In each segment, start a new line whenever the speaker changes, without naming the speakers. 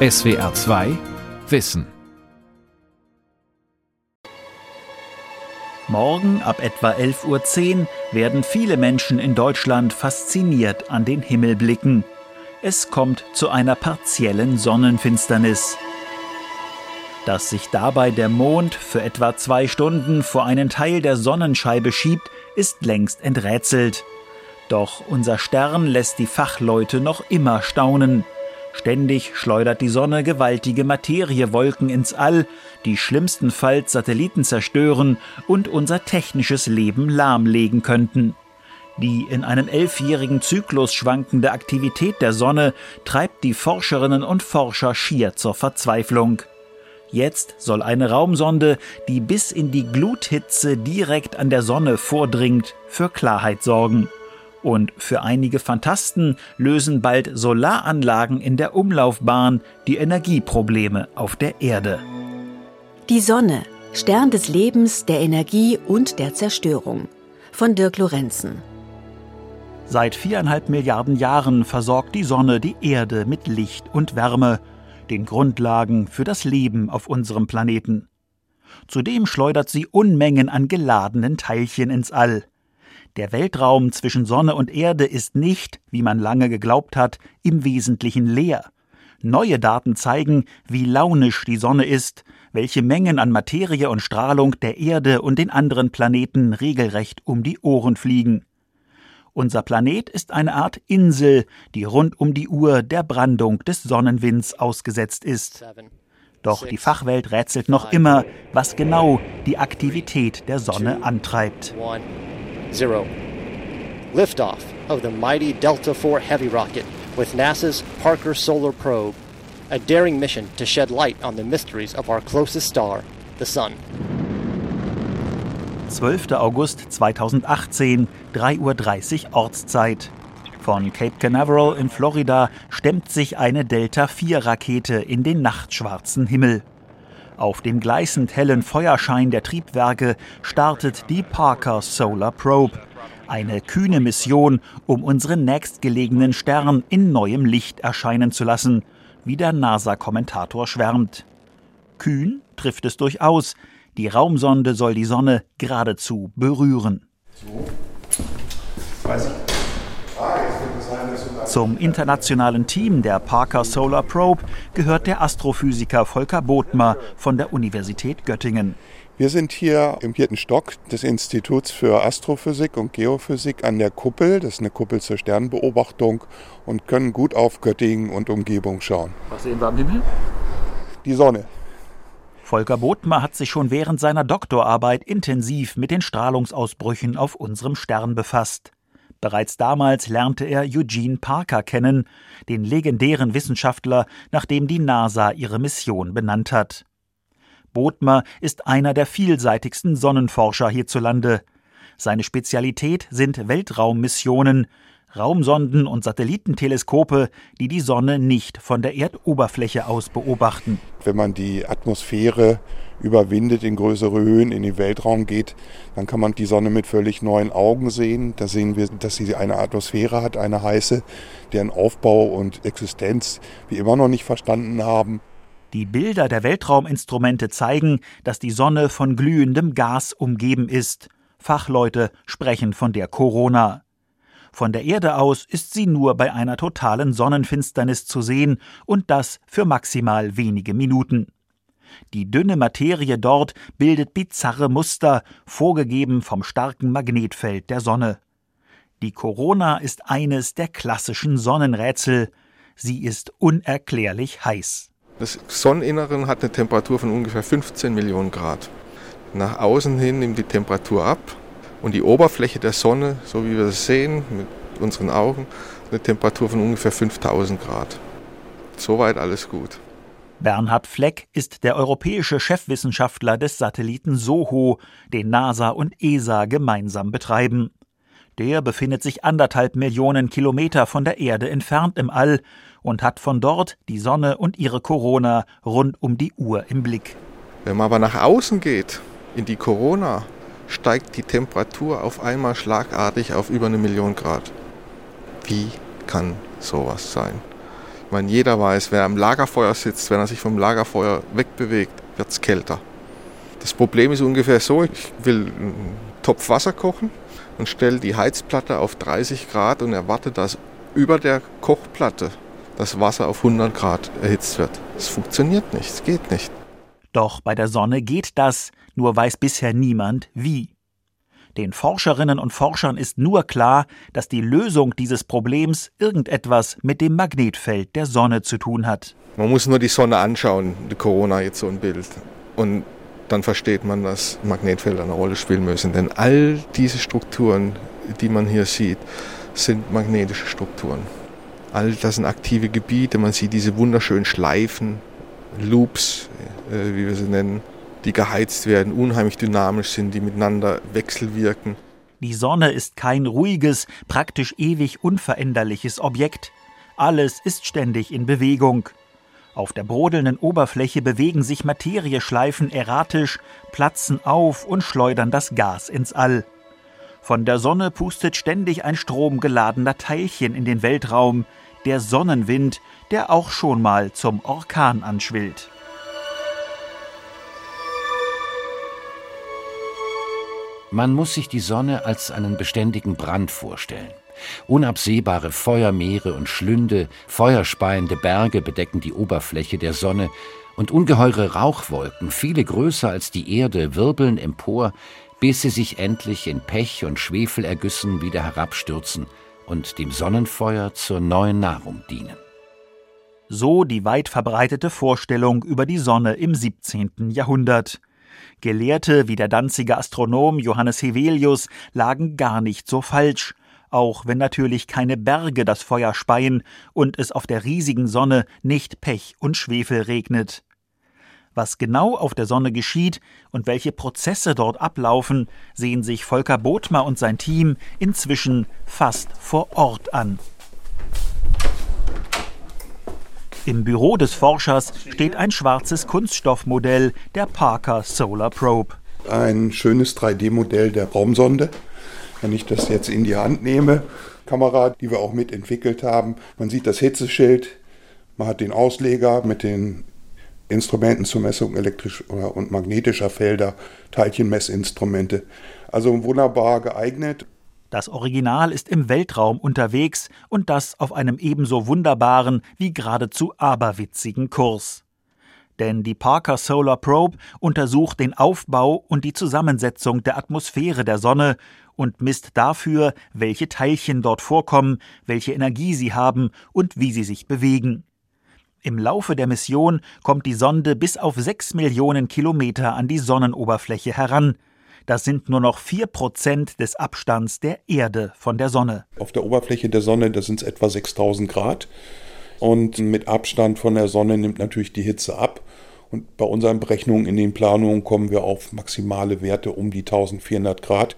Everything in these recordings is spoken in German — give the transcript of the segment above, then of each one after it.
SWR 2 Wissen.
Morgen ab etwa 11.10 Uhr werden viele Menschen in Deutschland fasziniert an den Himmel blicken. Es kommt zu einer partiellen Sonnenfinsternis. Dass sich dabei der Mond für etwa zwei Stunden vor einen Teil der Sonnenscheibe schiebt, ist längst enträtselt. Doch unser Stern lässt die Fachleute noch immer staunen. Ständig schleudert die Sonne gewaltige Materiewolken ins All, die schlimmstenfalls Satelliten zerstören und unser technisches Leben lahmlegen könnten. Die in einem elfjährigen Zyklus schwankende Aktivität der Sonne treibt die Forscherinnen und Forscher schier zur Verzweiflung. Jetzt soll eine Raumsonde, die bis in die Gluthitze direkt an der Sonne vordringt, für Klarheit sorgen. Und für einige Fantasten lösen bald Solaranlagen in der Umlaufbahn die Energieprobleme auf der Erde.
Die Sonne, Stern des Lebens, der Energie und der Zerstörung. Von Dirk Lorenzen.
Seit viereinhalb Milliarden Jahren versorgt die Sonne die Erde mit Licht und Wärme, den Grundlagen für das Leben auf unserem Planeten. Zudem schleudert sie Unmengen an geladenen Teilchen ins All. Der Weltraum zwischen Sonne und Erde ist nicht, wie man lange geglaubt hat, im Wesentlichen leer. Neue Daten zeigen, wie launisch die Sonne ist, welche Mengen an Materie und Strahlung der Erde und den anderen Planeten regelrecht um die Ohren fliegen. Unser Planet ist eine Art Insel, die rund um die Uhr der Brandung des Sonnenwinds ausgesetzt ist. Doch die Fachwelt rätselt noch immer, was genau die Aktivität der Sonne antreibt.
Zero. Liftoff of the mighty Delta IV Heavy rocket with NASA's Parker Solar Probe, a daring mission to shed light on the mysteries of our closest star, the Sun.
12. August 2018, 3.30 Uhr Ortszeit. Von Cape Canaveral in Florida stemmt sich eine Delta-4-Rakete in den nachtschwarzen Himmel. Auf dem gleißend hellen Feuerschein der Triebwerke startet die Parker Solar Probe. Eine kühne Mission, um unseren nächstgelegenen Stern in neuem Licht erscheinen zu lassen, wie der NASA-Kommentator schwärmt. Kühn trifft es durchaus. Die Raumsonde soll die Sonne geradezu berühren. So. Weiß ich. Zum internationalen Team der Parker Solar Probe gehört der Astrophysiker Volker Bothmer von der Universität Göttingen.
Wir sind hier im vierten Stock des Instituts für Astrophysik und Geophysik an der Kuppel. Das ist eine Kuppel zur Sternbeobachtung und können gut auf Göttingen und Umgebung schauen.
Was sehen wir am Himmel?
Die Sonne.
Volker Bothmer hat sich schon während seiner Doktorarbeit intensiv mit den Strahlungsausbrüchen auf unserem Stern befasst. Bereits damals lernte er Eugene Parker kennen, den legendären Wissenschaftler, nach dem die NASA ihre Mission benannt hat. Bodmer ist einer der vielseitigsten Sonnenforscher hierzulande. Seine Spezialität sind Weltraummissionen, Raumsonden und Satellitenteleskope, die die Sonne nicht von der Erdoberfläche aus beobachten.
Wenn man die Atmosphäre überwindet, in größere Höhen in den Weltraum geht, dann kann man die Sonne mit völlig neuen Augen sehen. Da sehen wir, dass sie eine Atmosphäre hat, eine heiße, deren Aufbau und Existenz wir immer noch nicht verstanden haben.
Die Bilder der Weltrauminstrumente zeigen, dass die Sonne von glühendem Gas umgeben ist. Fachleute sprechen von der Corona. Von der Erde aus ist sie nur bei einer totalen Sonnenfinsternis zu sehen und das für maximal wenige Minuten. Die dünne Materie dort bildet bizarre Muster, vorgegeben vom starken Magnetfeld der Sonne. Die Corona ist eines der klassischen Sonnenrätsel. Sie ist unerklärlich heiß.
Das Sonneninneren hat eine Temperatur von ungefähr 15 Millionen Grad. Nach außen hin nimmt die Temperatur ab und die Oberfläche der Sonne, so wie wir es sehen mit unseren Augen, eine Temperatur von ungefähr 5000 Grad. Soweit alles gut.
Bernhard Fleck ist der europäische Chefwissenschaftler des Satelliten SOHO, den NASA und ESA gemeinsam betreiben. Der befindet sich anderthalb Millionen Kilometer von der Erde entfernt im All und hat von dort die Sonne und ihre Corona rund um die Uhr im Blick.
Wenn man aber nach außen geht, in die Corona, steigt die Temperatur auf einmal schlagartig auf über eine Million Grad. Wie kann sowas sein? Ich meine, jeder weiß, wer am Lagerfeuer sitzt, wenn er sich vom Lagerfeuer wegbewegt, wird es kälter. Das Problem ist ungefähr so, ich will einen Topf Wasser kochen und stelle die Heizplatte auf 30 Grad und erwarte, dass über der Kochplatte das Wasser auf 100 Grad erhitzt wird. Es funktioniert nicht, es geht nicht.
Doch bei der Sonne geht das, nur weiß bisher niemand wie. Den Forscherinnen und Forschern ist nur klar, dass die Lösung dieses Problems irgendetwas mit dem Magnetfeld der Sonne zu tun hat.
Man muss nur die Sonne anschauen, die Corona jetzt so ein Bild. Und dann versteht man, dass Magnetfelder eine Rolle spielen müssen. Denn all diese Strukturen, die man hier sieht, sind magnetische Strukturen. All das sind aktive Gebiete. Man sieht diese wunderschönen Schleifen, Loops, wie wir sie nennen, die geheizt werden, unheimlich dynamisch sind, die miteinander wechselwirken.
Die Sonne ist kein ruhiges, praktisch ewig unveränderliches Objekt. Alles ist ständig in Bewegung. Auf der brodelnden Oberfläche bewegen sich Materieschleifen erratisch, platzen auf und schleudern das Gas ins All. Von der Sonne pustet ständig ein stromgeladener Teilchen in den Weltraum, der Sonnenwind, der auch schon mal zum Orkan anschwillt.
Man muss sich die Sonne als einen beständigen Brand vorstellen. Unabsehbare Feuermeere und Schlünde, feuerspeiende Berge bedecken die Oberfläche der Sonne, und ungeheure Rauchwolken, viele größer als die Erde, wirbeln empor, bis sie sich endlich in Pech und Schwefelergüssen wieder herabstürzen und dem Sonnenfeuer zur neuen Nahrung dienen.
So die weit verbreitete Vorstellung über die Sonne im 17. Jahrhundert. Gelehrte wie der Danziger Astronom Johannes Hevelius lagen gar nicht so falsch, auch wenn natürlich keine Berge das Feuer speien und es auf der riesigen Sonne nicht Pech und Schwefel regnet. Was genau auf der Sonne geschieht und welche Prozesse dort ablaufen, sehen sich Volker Bothmer und sein Team inzwischen fast vor Ort an. Im Büro des Forschers steht ein schwarzes Kunststoffmodell der Parker Solar Probe.
Ein schönes 3D-Modell der Raumsonde. Wenn ich das jetzt in die Hand nehme, Kamera, die wir auch mitentwickelt haben, man sieht das Hitzeschild, man hat den Ausleger mit den Instrumenten zur Messung elektrischer und magnetischer Felder, Teilchenmessinstrumente. Also wunderbar geeignet.
Das Original ist im Weltraum unterwegs und das auf einem ebenso wunderbaren wie geradezu aberwitzigen Kurs. Denn die Parker Solar Probe untersucht den Aufbau und die Zusammensetzung der Atmosphäre der Sonne und misst dafür, welche Teilchen dort vorkommen, welche Energie sie haben und wie sie sich bewegen. Im Laufe der Mission kommt die Sonde bis auf sechs Millionen Kilometer an die Sonnenoberfläche heran, das sind nur noch 4% des Abstands der Erde von der Sonne.
Auf der Oberfläche der Sonne, da sind es etwa 6000 Grad. Und mit Abstand von der Sonne nimmt natürlich die Hitze ab. Und bei unseren Berechnungen in den Planungen kommen wir auf maximale Werte um die 1400 Grad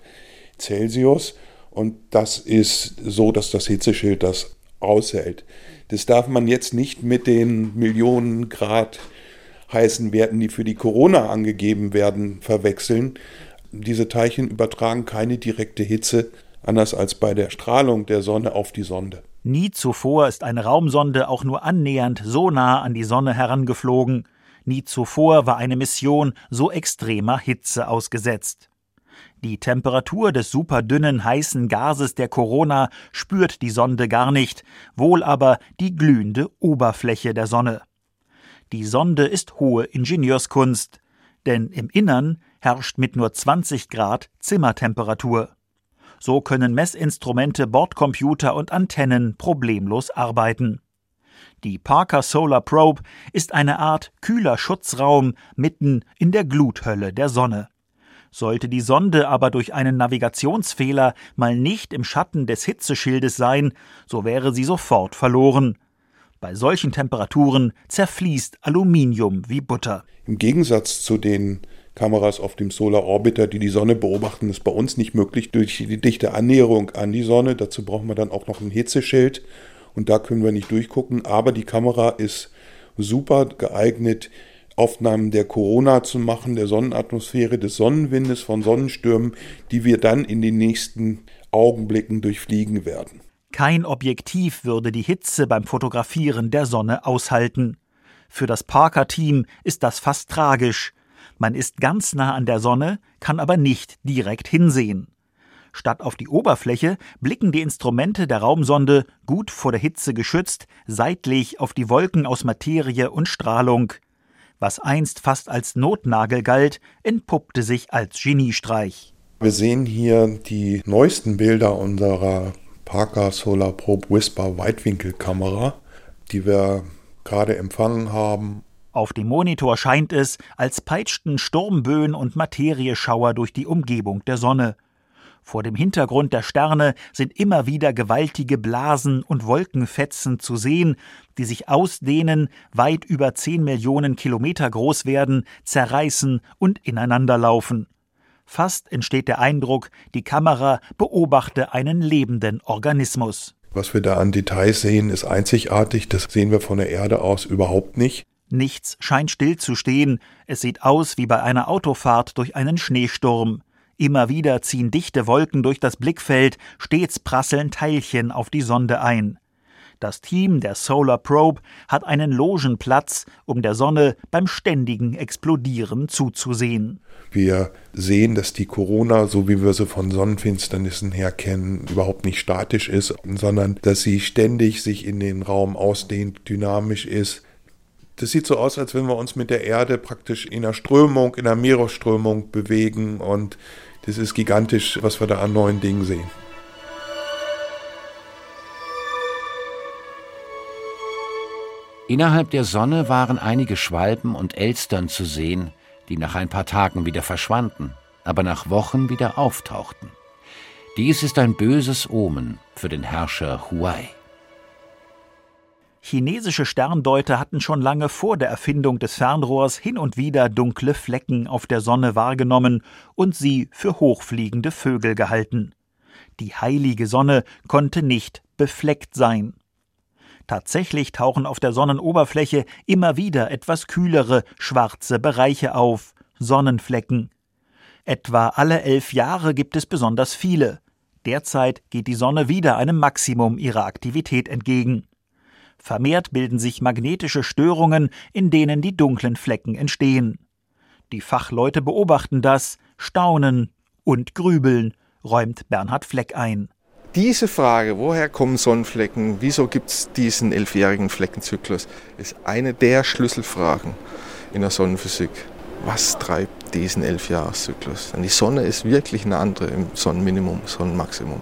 Celsius. Und das ist so, dass das Hitzeschild das aushält. Das darf man jetzt nicht mit den Millionen Grad heißen Werten, die für die Corona angegeben werden, verwechseln. Diese Teilchen übertragen keine direkte Hitze, anders als bei der Strahlung der Sonne auf die Sonde.
Nie zuvor ist eine Raumsonde auch nur annähernd so nah an die Sonne herangeflogen. Nie zuvor war eine Mission so extremer Hitze ausgesetzt. Die Temperatur des superdünnen heißen Gases der Corona spürt die Sonde gar nicht, wohl aber die glühende Oberfläche der Sonne. Die Sonde ist hohe Ingenieurskunst, denn im Innern herrscht mit nur 20 Grad Zimmertemperatur. So können Messinstrumente, Bordcomputer und Antennen problemlos arbeiten. Die Parker Solar Probe ist eine Art kühler Schutzraum mitten in der Gluthölle der Sonne. Sollte die Sonde aber durch einen Navigationsfehler mal nicht im Schatten des Hitzeschildes sein, so wäre sie sofort verloren. Bei solchen Temperaturen zerfließt Aluminium wie Butter.
Im Gegensatz zu den Kameras auf dem Solar Orbiter, die die Sonne beobachten, ist bei uns nicht möglich durch die dichte Annäherung an die Sonne. Dazu brauchen wir dann auch noch ein Hitzeschild und da können wir nicht durchgucken. Aber die Kamera ist super geeignet, Aufnahmen der Corona zu machen, der Sonnenatmosphäre, des Sonnenwindes, von Sonnenstürmen, die wir dann in den nächsten Augenblicken durchfliegen werden.
Kein Objektiv würde die Hitze beim Fotografieren der Sonne aushalten. Für das Parker-Team ist das fast tragisch. Man ist ganz nah an der Sonne, kann aber nicht direkt hinsehen. Statt auf die Oberfläche blicken die Instrumente der Raumsonde, gut vor der Hitze geschützt, seitlich auf die Wolken aus Materie und Strahlung. Was einst fast als Notnagel galt, entpuppte sich als Geniestreich.
Wir sehen hier die neuesten Bilder unserer Parker Solar Probe Whisper Weitwinkelkamera, die wir gerade empfangen haben.
Auf dem Monitor scheint es, als peitschten Sturmböen und Materieschauer durch die Umgebung der Sonne. Vor dem Hintergrund der Sterne sind immer wieder gewaltige Blasen und Wolkenfetzen zu sehen, die sich ausdehnen, weit über zehn Millionen Kilometer groß werden, zerreißen und ineinanderlaufen. Fast entsteht der Eindruck, die Kamera beobachte einen lebenden Organismus.
Was wir da an Details sehen, ist einzigartig. Das sehen wir von der Erde aus überhaupt nicht.
Nichts scheint stillzustehen. Es sieht aus wie bei einer Autofahrt durch einen Schneesturm. Immer wieder ziehen dichte Wolken durch das Blickfeld, stets prasseln Teilchen auf die Sonde ein. Das Team der Solar Probe hat einen Logenplatz, um der Sonne beim ständigen Explodieren zuzusehen.
Wir sehen, dass die Corona, so wie wir sie von Sonnenfinsternissen her kennen, überhaupt nicht statisch ist, sondern dass sie ständig sich in den Raum ausdehnt, dynamisch ist. Das sieht so aus, als wenn wir uns mit der Erde praktisch in einer Strömung, in einer Meeresströmung bewegen und das ist gigantisch, was wir da an neuen Dingen sehen.
Innerhalb der Sonne waren einige Schwalben und Elstern zu sehen, die nach ein paar Tagen wieder verschwanden, aber nach Wochen wieder auftauchten. Dies ist ein böses Omen für den Herrscher Huai.
Chinesische Sterndeuter hatten schon lange vor der Erfindung des Fernrohrs hin und wieder dunkle Flecken auf der Sonne wahrgenommen und sie für hochfliegende Vögel gehalten. Die heilige Sonne konnte nicht befleckt sein. Tatsächlich tauchen auf der Sonnenoberfläche immer wieder etwas kühlere, schwarze Bereiche auf, Sonnenflecken. Etwa alle elf Jahre gibt es besonders viele. Derzeit geht die Sonne wieder einem Maximum ihrer Aktivität entgegen. Vermehrt bilden sich magnetische Störungen, in denen die dunklen Flecken entstehen. Die Fachleute beobachten das, staunen und grübeln, räumt Bernhard Fleck ein.
Diese Frage, woher kommen Sonnenflecken, wieso gibt es diesen elfjährigen Fleckenzyklus, ist eine der Schlüsselfragen in der Sonnenphysik. Was treibt diesen Elfjahreszyklus? Denn die Sonne ist wirklich eine andere im Sonnenminimum, Sonnenmaximum.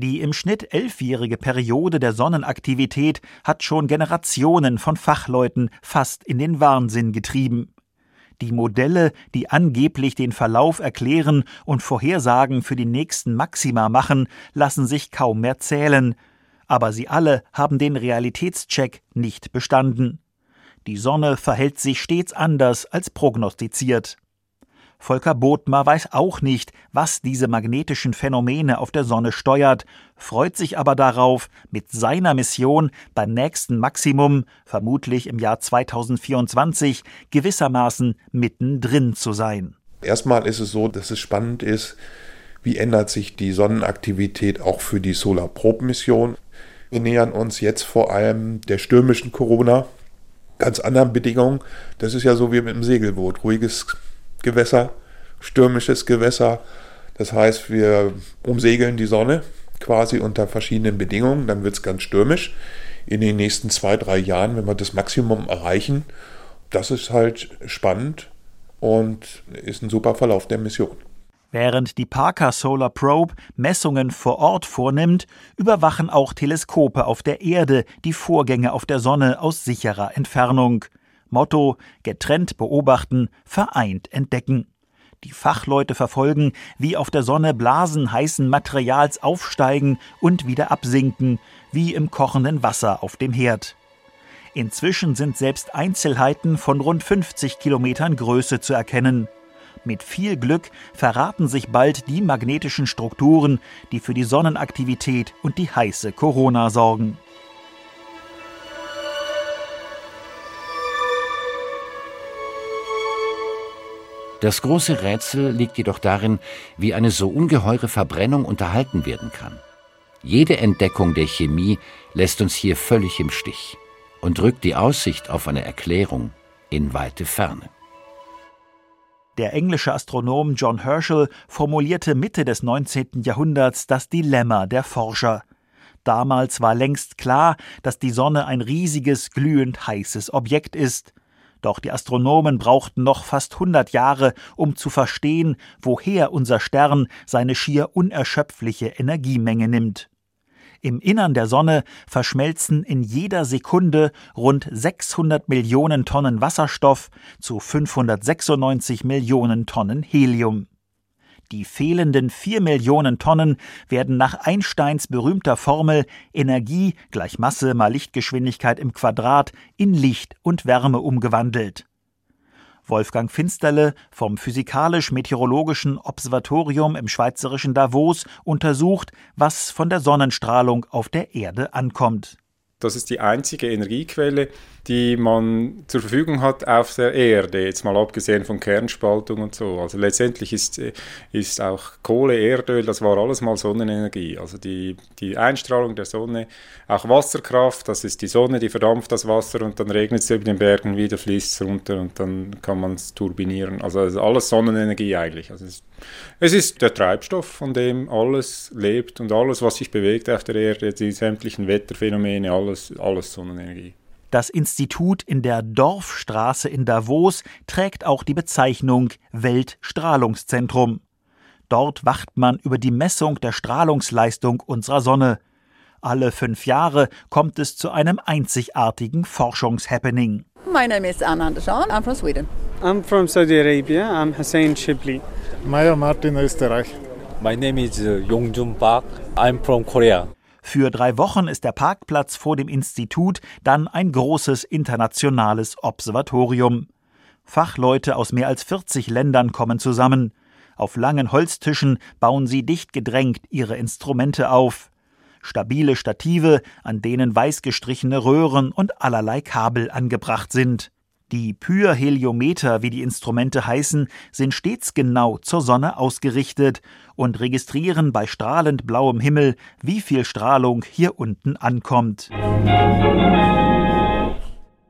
Die im Schnitt elfjährige Periode der Sonnenaktivität hat schon Generationen von Fachleuten fast in den Wahnsinn getrieben. Die Modelle, die angeblich den Verlauf erklären und Vorhersagen für die nächsten Maxima machen, lassen sich kaum mehr zählen. Aber sie alle haben den Realitätscheck nicht bestanden. Die Sonne verhält sich stets anders als prognostiziert. Volker Bothmer weiß auch nicht, was diese magnetischen Phänomene auf der Sonne steuert, freut sich aber darauf, mit seiner Mission beim nächsten Maximum, vermutlich im Jahr 2024, gewissermaßen mittendrin zu sein.
Erstmal ist es so, dass es spannend ist, wie ändert sich die Sonnenaktivität auch für die Solar Probe Mission. Wir nähern uns jetzt vor allem der stürmischen Corona, ganz anderen Bedingungen. Das ist ja so wie mit dem Segelboot, ruhiges Gewässer, stürmisches Gewässer. Das heißt, wir umsegeln die Sonne quasi unter verschiedenen Bedingungen, dann wird es ganz stürmisch. In den nächsten zwei, drei Jahren, wenn wir das Maximum erreichen, das ist halt spannend und ist ein super Verlauf der Mission.
Während die Parker Solar Probe Messungen vor Ort vornimmt, überwachen auch Teleskope auf der Erde die Vorgänge auf der Sonne aus sicherer Entfernung. Motto getrennt beobachten, vereint entdecken. Die Fachleute verfolgen, wie auf der Sonne Blasen heißen Materials aufsteigen und wieder absinken, wie im kochenden Wasser auf dem Herd. Inzwischen sind selbst Einzelheiten von rund 50 Kilometern Größe zu erkennen. Mit viel Glück verraten sich bald die magnetischen Strukturen, die für die Sonnenaktivität und die heiße Corona sorgen.
Das große Rätsel liegt jedoch darin, wie eine so ungeheure Verbrennung unterhalten werden kann. Jede Entdeckung der Chemie lässt uns hier völlig im Stich und rückt die Aussicht auf eine Erklärung in weite Ferne.
Der englische Astronom John Herschel formulierte Mitte des 19. Jahrhunderts das Dilemma der Forscher. Damals war längst klar, dass die Sonne ein riesiges, glühend heißes Objekt ist. Doch die Astronomen brauchten noch fast 100 Jahre, um zu verstehen, woher unser Stern seine schier unerschöpfliche Energiemenge nimmt. Im Innern der Sonne verschmelzen in jeder Sekunde rund 600 Millionen Tonnen Wasserstoff zu 596 Millionen Tonnen Helium. Die fehlenden 4 Millionen Tonnen werden nach Einsteins berühmter Formel Energie gleich Masse mal Lichtgeschwindigkeit im Quadrat in Licht und Wärme umgewandelt. Wolfgang Finsterle vom Physikalisch-Meteorologischen Observatorium im schweizerischen Davos untersucht, was von der Sonnenstrahlung auf der Erde ankommt.
Das ist die einzige Energiequelle, die man zur Verfügung hat auf der Erde, jetzt mal abgesehen von Kernspaltung und so. Also letztendlich ist, ist auch Kohle, Erdöl, das war alles mal Sonnenenergie. Also die, die Einstrahlung der Sonne, auch Wasserkraft, das ist die Sonne, die verdampft das Wasser und dann regnet es über den Bergen, wieder fließt es runter und dann kann man es turbinieren. Also alles Sonnenenergie eigentlich. Also es, es ist der Treibstoff, von dem alles lebt und alles, was sich bewegt auf der Erde, die sämtlichen Wetterphänomene, alles, alles Sonnenenergie.
Das Institut in der Dorfstraße in Davos trägt auch die Bezeichnung Weltstrahlungszentrum. Dort wacht man über die Messung der Strahlungsleistung unserer Sonne. Alle fünf Jahre kommt es zu einem einzigartigen Forschungshappening.
My name is Anna Andersson. I'm from Sweden.
I'm from Saudi Arabia. I'm Hussein Shibli.
Maya Martin, Österreich.
My name is uh, Yongjun Park. I'm from Korea.
Für drei Wochen ist der Parkplatz vor dem Institut dann ein großes internationales Observatorium. Fachleute aus mehr als 40 Ländern kommen zusammen. Auf langen Holztischen bauen sie dicht gedrängt ihre Instrumente auf. Stabile Stative, an denen weiß gestrichene Röhren und allerlei Kabel angebracht sind. Die Pyrheliometer, wie die Instrumente heißen, sind stets genau zur Sonne ausgerichtet und registrieren bei strahlend blauem Himmel, wie viel Strahlung hier unten ankommt.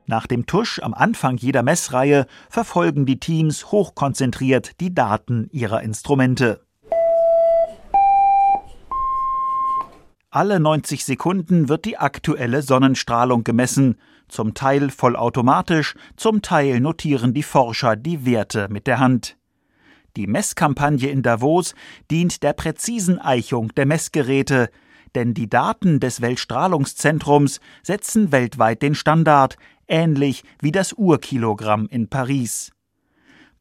Nach dem Tusch am Anfang jeder Messreihe verfolgen die Teams hochkonzentriert die Daten ihrer Instrumente. Alle 90 Sekunden wird die aktuelle Sonnenstrahlung gemessen, zum Teil vollautomatisch, zum Teil notieren die Forscher die Werte mit der Hand. Die Messkampagne in Davos dient der präzisen Eichung der Messgeräte, denn die Daten des Weltstrahlungszentrums setzen weltweit den Standard, ähnlich wie das Urkilogramm in Paris.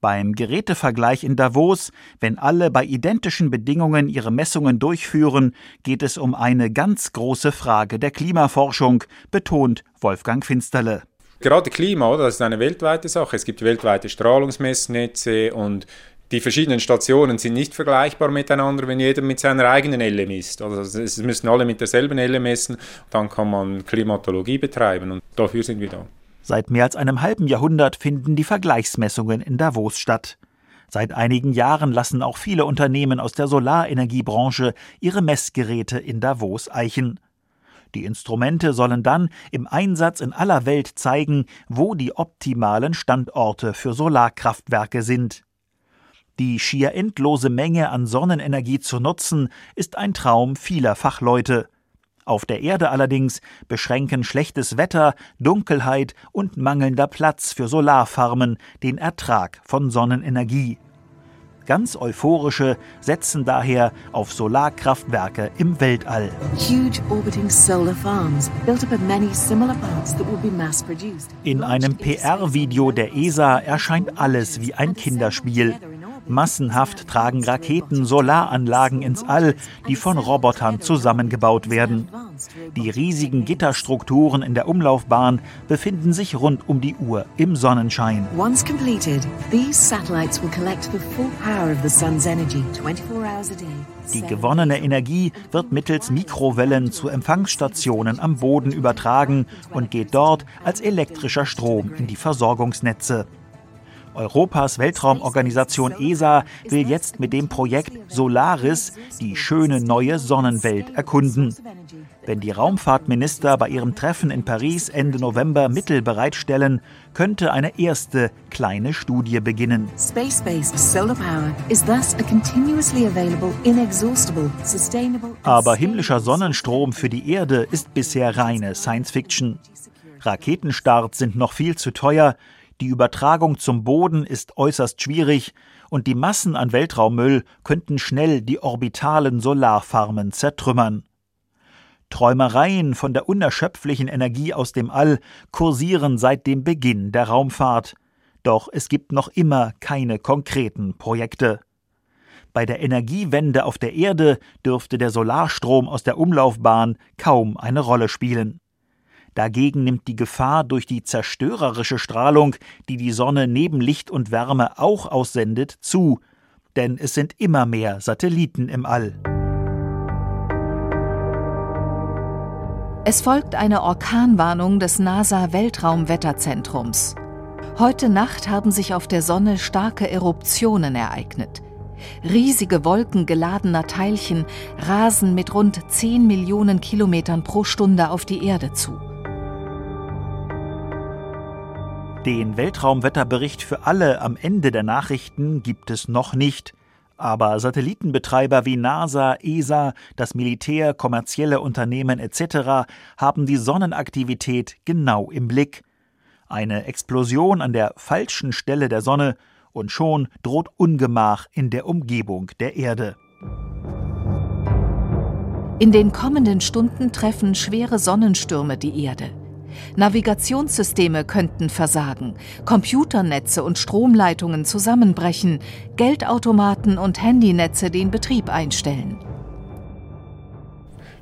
Beim Gerätevergleich in Davos, wenn alle bei identischen Bedingungen ihre Messungen durchführen, geht es um eine ganz große Frage der Klimaforschung, betont Wolfgang Finsterle.
Gerade Klima, oder? Das ist eine weltweite Sache. Es gibt weltweite Strahlungsmessnetze und die verschiedenen Stationen sind nicht vergleichbar miteinander, wenn jeder mit seiner eigenen Elle misst. Also es müssen alle mit derselben Elle messen, dann kann man Klimatologie betreiben und dafür sind wir da.
Seit mehr als einem halben Jahrhundert finden die Vergleichsmessungen in Davos statt. Seit einigen Jahren lassen auch viele Unternehmen aus der Solarenergiebranche ihre Messgeräte in Davos eichen. Die Instrumente sollen dann im Einsatz in aller Welt zeigen, wo die optimalen Standorte für Solarkraftwerke sind. Die schier endlose Menge an Sonnenenergie zu nutzen, ist ein Traum vieler Fachleute. Auf der Erde allerdings beschränken schlechtes Wetter, Dunkelheit und mangelnder Platz für Solarfarmen den Ertrag von Sonnenenergie. Ganz euphorische setzen daher auf Solarkraftwerke im Weltall. In einem PR-Video der ESA erscheint alles wie ein Kinderspiel. Massenhaft tragen Raketen Solaranlagen ins All, die von Robotern zusammengebaut werden. Die riesigen Gitterstrukturen in der Umlaufbahn befinden sich rund um die Uhr im Sonnenschein. Once completed, these satellites will collect the full power of the sun's energy 24 hours a day. Die gewonnene Energie wird mittels Mikrowellen zu Empfangsstationen am Boden übertragen und geht dort als elektrischer Strom in die Versorgungsnetze. Europas Weltraumorganisation ESA will jetzt mit dem Projekt Solaris die schöne neue Sonnenwelt erkunden. Wenn die Raumfahrtminister bei ihrem Treffen in Paris Ende November Mittel bereitstellen, könnte eine erste kleine Studie beginnen. Aber himmlischer Sonnenstrom für die Erde ist bisher reine Science Fiction. Raketenstarts sind noch viel zu teuer, die Übertragung zum Boden ist äußerst schwierig und die Massen an Weltraummüll könnten schnell die orbitalen Solarfarmen zertrümmern. Träumereien von der unerschöpflichen Energie aus dem All kursieren seit dem Beginn der Raumfahrt. Doch es gibt noch immer keine konkreten Projekte. Bei der Energiewende auf der Erde dürfte der Solarstrom aus der Umlaufbahn kaum eine Rolle spielen. Dagegen nimmt die Gefahr durch die zerstörerische Strahlung, die die Sonne neben Licht und Wärme auch aussendet, zu, denn es sind immer mehr Satelliten im All.
Es folgt eine Orkanwarnung des NASA Weltraumwetterzentrums. Heute Nacht haben sich auf der Sonne starke Eruptionen ereignet. Riesige Wolken geladener Teilchen rasen mit rund 10 Millionen Kilometern pro Stunde auf die Erde zu.
Den Weltraumwetterbericht für alle am Ende der Nachrichten gibt es noch nicht. Aber Satellitenbetreiber wie NASA, ESA, das Militär, kommerzielle Unternehmen etc. haben die Sonnenaktivität genau im Blick. Eine Explosion an der falschen Stelle der Sonne und schon droht Ungemach in der Umgebung der Erde.
In den kommenden Stunden treffen schwere Sonnenstürme die Erde. Navigationssysteme könnten versagen, Computernetze und Stromleitungen zusammenbrechen, Geldautomaten und Handynetze den Betrieb einstellen.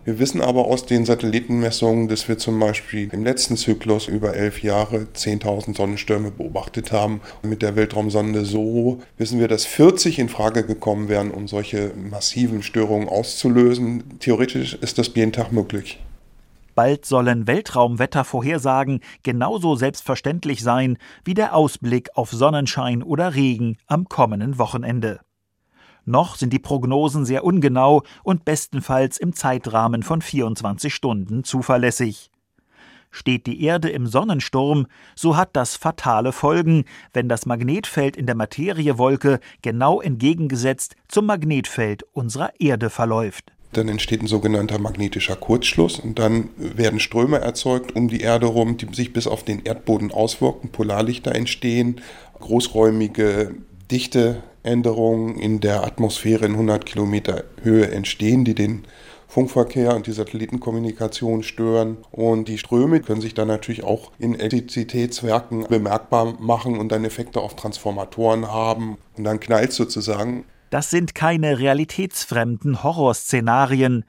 Wir wissen aber aus den Satellitenmessungen, dass wir zum Beispiel im letzten Zyklus über elf Jahre 10.000 Sonnenstürme beobachtet haben. Mit der Weltraumsonde SOHO wissen wir, dass 40 in Frage gekommen wären, um solche massiven Störungen auszulösen. Theoretisch ist das jeden Tag möglich.
Bald sollen Weltraumwettervorhersagen genauso selbstverständlich sein wie der Ausblick auf Sonnenschein oder Regen am kommenden Wochenende. Noch sind die Prognosen sehr ungenau und bestenfalls im Zeitrahmen von 24 Stunden zuverlässig. Steht die Erde im Sonnensturm, so hat das fatale Folgen, wenn das Magnetfeld in der Materiewolke genau entgegengesetzt zum Magnetfeld unserer Erde verläuft.
Dann entsteht ein sogenannter magnetischer Kurzschluss und dann werden Ströme erzeugt um die Erde rum, die sich bis auf den Erdboden auswirken. Polarlichter entstehen, großräumige Dichteänderungen in der Atmosphäre in 100 Kilometer Höhe entstehen, die den Funkverkehr und die Satellitenkommunikation stören. Und die Ströme können sich dann natürlich auch in Elektrizitätswerken bemerkbar machen und dann Effekte auf Transformatoren haben. Und dann knallt sozusagen
das sind keine realitätsfremden Horrorszenarien.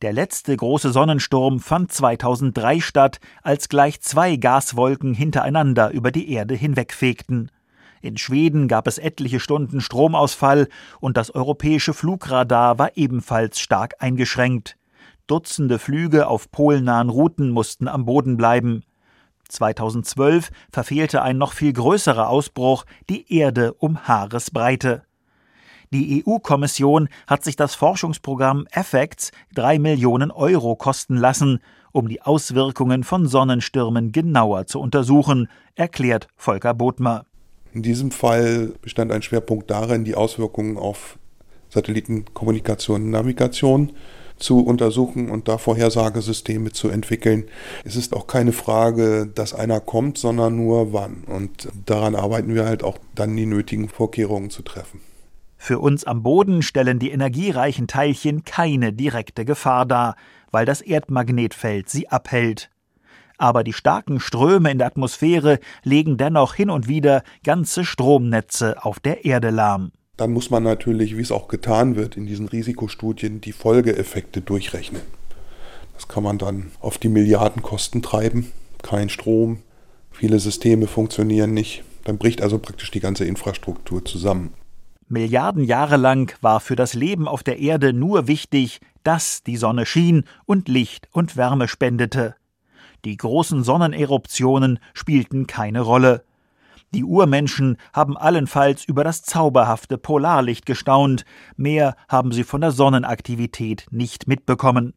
Der letzte große Sonnensturm fand 2003 statt, als gleich zwei Gaswolken hintereinander über die Erde hinwegfegten. In Schweden gab es etliche Stunden Stromausfall und das europäische Flugradar war ebenfalls stark eingeschränkt. Dutzende Flüge auf polnahen Routen mussten am Boden bleiben. 2012 verfehlte ein noch viel größerer Ausbruch die Erde um Haaresbreite. Die EU-Kommission hat sich das Forschungsprogramm Effects drei Millionen Euro kosten lassen, um die Auswirkungen von Sonnenstürmen genauer zu untersuchen, erklärt Volker Bodmer.
In diesem Fall bestand ein Schwerpunkt darin, die Auswirkungen auf Satellitenkommunikation und Navigation zu untersuchen und da Vorhersagesysteme zu entwickeln. Es ist auch keine Frage, dass einer kommt, sondern nur wann. Und daran arbeiten wir halt auch dann die nötigen Vorkehrungen zu treffen.
Für uns am Boden stellen die energiereichen Teilchen keine direkte Gefahr dar, weil das Erdmagnetfeld sie abhält. Aber die starken Ströme in der Atmosphäre legen dennoch hin und wieder ganze Stromnetze auf der Erde lahm.
Dann muss man natürlich, wie es auch getan wird in diesen Risikostudien, die Folgeeffekte durchrechnen. Das kann man dann auf die Milliardenkosten treiben. Kein Strom, viele Systeme funktionieren nicht. Dann bricht also praktisch die ganze Infrastruktur zusammen.
Milliarden Jahre lang war für das Leben auf der Erde nur wichtig, dass die Sonne schien und Licht und Wärme spendete. Die großen Sonneneruptionen spielten keine Rolle. Die Urmenschen haben allenfalls über das zauberhafte Polarlicht gestaunt, mehr haben sie von der Sonnenaktivität nicht mitbekommen.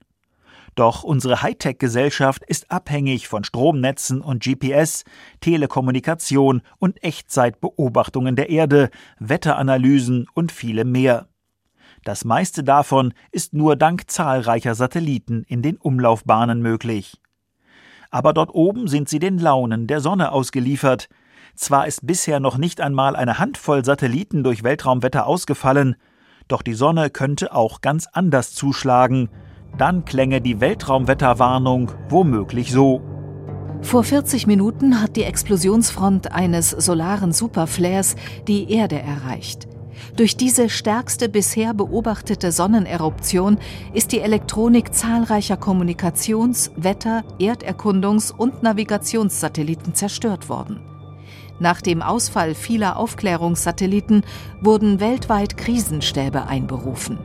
Doch unsere Hightech-Gesellschaft ist abhängig von Stromnetzen und GPS, Telekommunikation und Echtzeitbeobachtungen der Erde, Wetteranalysen und vielem mehr. Das meiste davon ist nur dank zahlreicher Satelliten in den Umlaufbahnen möglich. Aber dort oben sind sie den Launen der Sonne ausgeliefert. Zwar ist bisher noch nicht einmal eine Handvoll Satelliten durch Weltraumwetter ausgefallen, doch die Sonne könnte auch ganz anders zuschlagen. Dann klänge die Weltraumwetterwarnung womöglich so.
Vor 40 Minuten hat die Explosionsfront eines solaren Superflares die Erde erreicht. Durch diese stärkste bisher beobachtete Sonneneruption ist die Elektronik zahlreicher Kommunikations-, Wetter-, Erderkundungs- und Navigationssatelliten zerstört worden. Nach dem Ausfall vieler Aufklärungssatelliten wurden weltweit Krisenstäbe einberufen.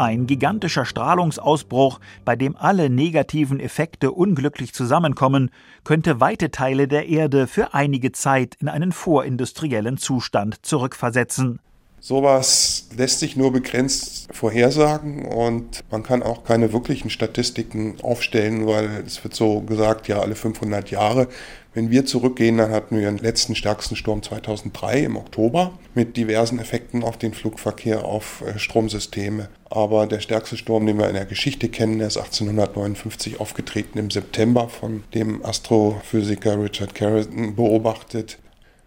Ein gigantischer Strahlungsausbruch, bei dem alle negativen Effekte unglücklich zusammenkommen, könnte weite Teile der Erde für einige Zeit in einen vorindustriellen Zustand zurückversetzen.
Sowas lässt sich nur begrenzt vorhersagen und man kann auch keine wirklichen Statistiken aufstellen, weil es wird so gesagt, ja, alle 500 Jahre. Wenn wir zurückgehen, dann hatten wir den letzten stärksten Sturm 2003 im Oktober mit diversen Effekten auf den Flugverkehr, auf äh, Stromsysteme. Aber der stärkste Sturm, den wir in der Geschichte kennen, der ist 1859 aufgetreten im September von dem Astrophysiker Richard Carrington beobachtet.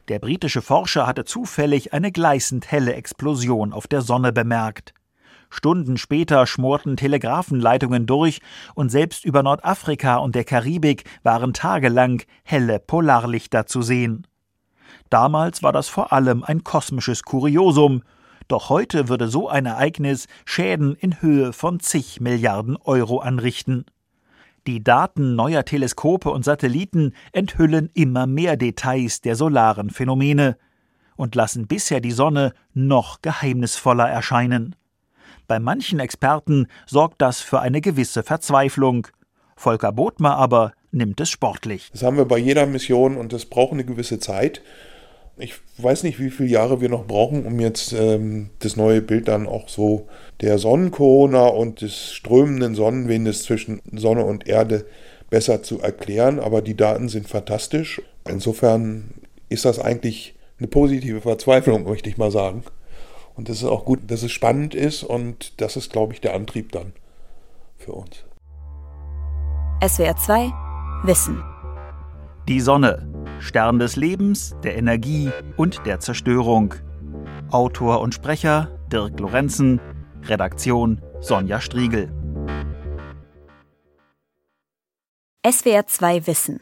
Der britische Forscher hatte zufällig eine gleißend helle Explosion auf der Sonne bemerkt. Stunden später schmorten Telegrafenleitungen durch und selbst über Nordafrika und der Karibik waren tagelang helle Polarlichter zu sehen. Damals war das vor allem ein kosmisches Kuriosum, doch heute würde so ein Ereignis Schäden in Höhe von zig Milliarden Euro anrichten. Die Daten neuer Teleskope und Satelliten enthüllen immer mehr Details der solaren Phänomene und lassen bisher die Sonne noch geheimnisvoller erscheinen. Bei manchen Experten sorgt das für eine gewisse Verzweiflung. Volker Bothmer aber nimmt es sportlich.
Das haben wir bei jeder Mission und das braucht eine gewisse Zeit. Ich weiß nicht, wie viele Jahre wir noch brauchen, um jetzt ähm, das neue Bild dann auch so der Sonnenkorona und des strömenden Sonnenwindes zwischen Sonne und Erde besser zu erklären. Aber die Daten sind fantastisch. Insofern ist das eigentlich eine positive Verzweiflung, möchte ich mal sagen. Und es ist auch gut, dass es spannend ist und das ist, glaube ich, der Antrieb dann für uns.
SWR 2 Wissen.
Die Sonne, Stern des Lebens, der Energie und der Zerstörung. Autor und Sprecher Dirk Lorenzen, Redaktion Sonja Striegel.
SWR 2 Wissen.